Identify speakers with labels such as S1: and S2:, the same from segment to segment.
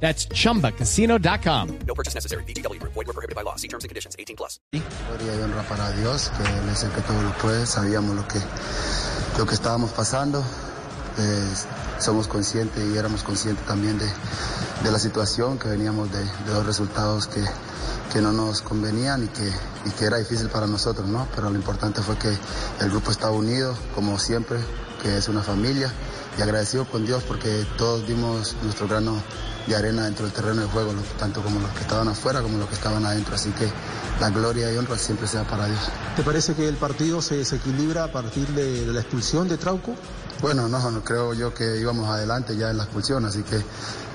S1: That's chumbacasino.com.
S2: No purchase necessary. BGW. Void were prohibited by law. See terms and conditions. 18 plus.
S3: Gloria y honra para Dios, que Él es el que todo lo puede. Sabíamos lo que, lo que estábamos pasando. Eh, somos conscientes y éramos conscientes también de, de la situación, que veníamos de, de dos resultados que, que no nos convenían y que, y que era difícil para nosotros, ¿no? Pero lo importante fue que el grupo estaba unido, como siempre, que es una familia, y agradecido con Dios porque todos dimos nuestro grano de arena dentro del terreno de juego, tanto como los que estaban afuera como los que estaban adentro. Así que la gloria y honra siempre sea para Dios.
S4: ¿Te parece que el partido se desequilibra a partir de, de la expulsión de Trauco?
S3: Bueno, no, no, creo yo que íbamos adelante ya en la expulsión, así que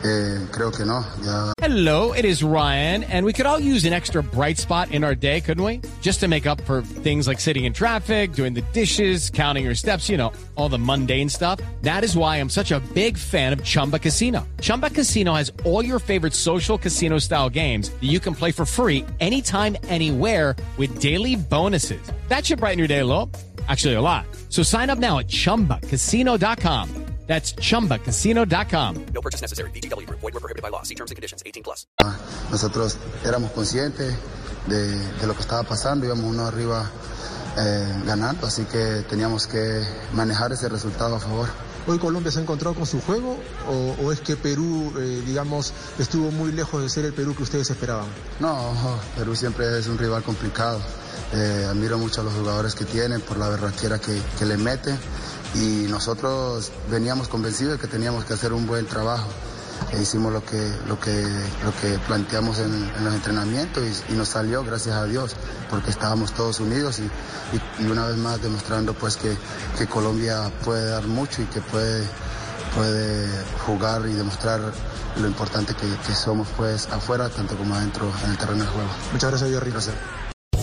S3: eh, creo que no. Ya...
S1: Hello, it is Ryan, and we could all use an extra bright spot in our day, couldn't we? Just to make up for things like sitting in traffic, doing the dishes, counting your steps, you know, all the mundane stuff. That is why I'm such a big fan of Chumba Casino. Chumba Casino has all your favorite social casino style games that you can play for free anytime, anywhere with daily bonuses. That should brighten your day a little. Actually, a lot. So sign up now at chumbacasino.com. That's chumbacasino.com.
S2: No purchase necessary. BGW. Void were prohibited by law. See terms and conditions. 18 plus.
S3: Nosotros éramos conscientes de, de lo que estaba pasando, íbamos uno arriba eh, ganando, así que teníamos que manejar ese resultado a favor.
S4: ¿Hoy Colombia se ha encontrado con su juego o, o es que Perú, eh, digamos, estuvo muy lejos de ser el Perú que ustedes esperaban?
S3: No, Perú siempre es un rival complicado. Eh, admiro mucho a los jugadores que tienen por la berraquera que, que le meten y nosotros veníamos convencidos de que teníamos que hacer un buen trabajo. E hicimos lo que, lo que, lo que planteamos en, en los entrenamientos y, y, nos salió, gracias a Dios, porque estábamos todos unidos y, y, y una vez más demostrando pues que, que, Colombia puede dar mucho y que puede, puede jugar y demostrar lo importante que, que somos pues afuera, tanto como adentro en el terreno de juego.
S4: Muchas gracias, Jerry.
S3: Gracias.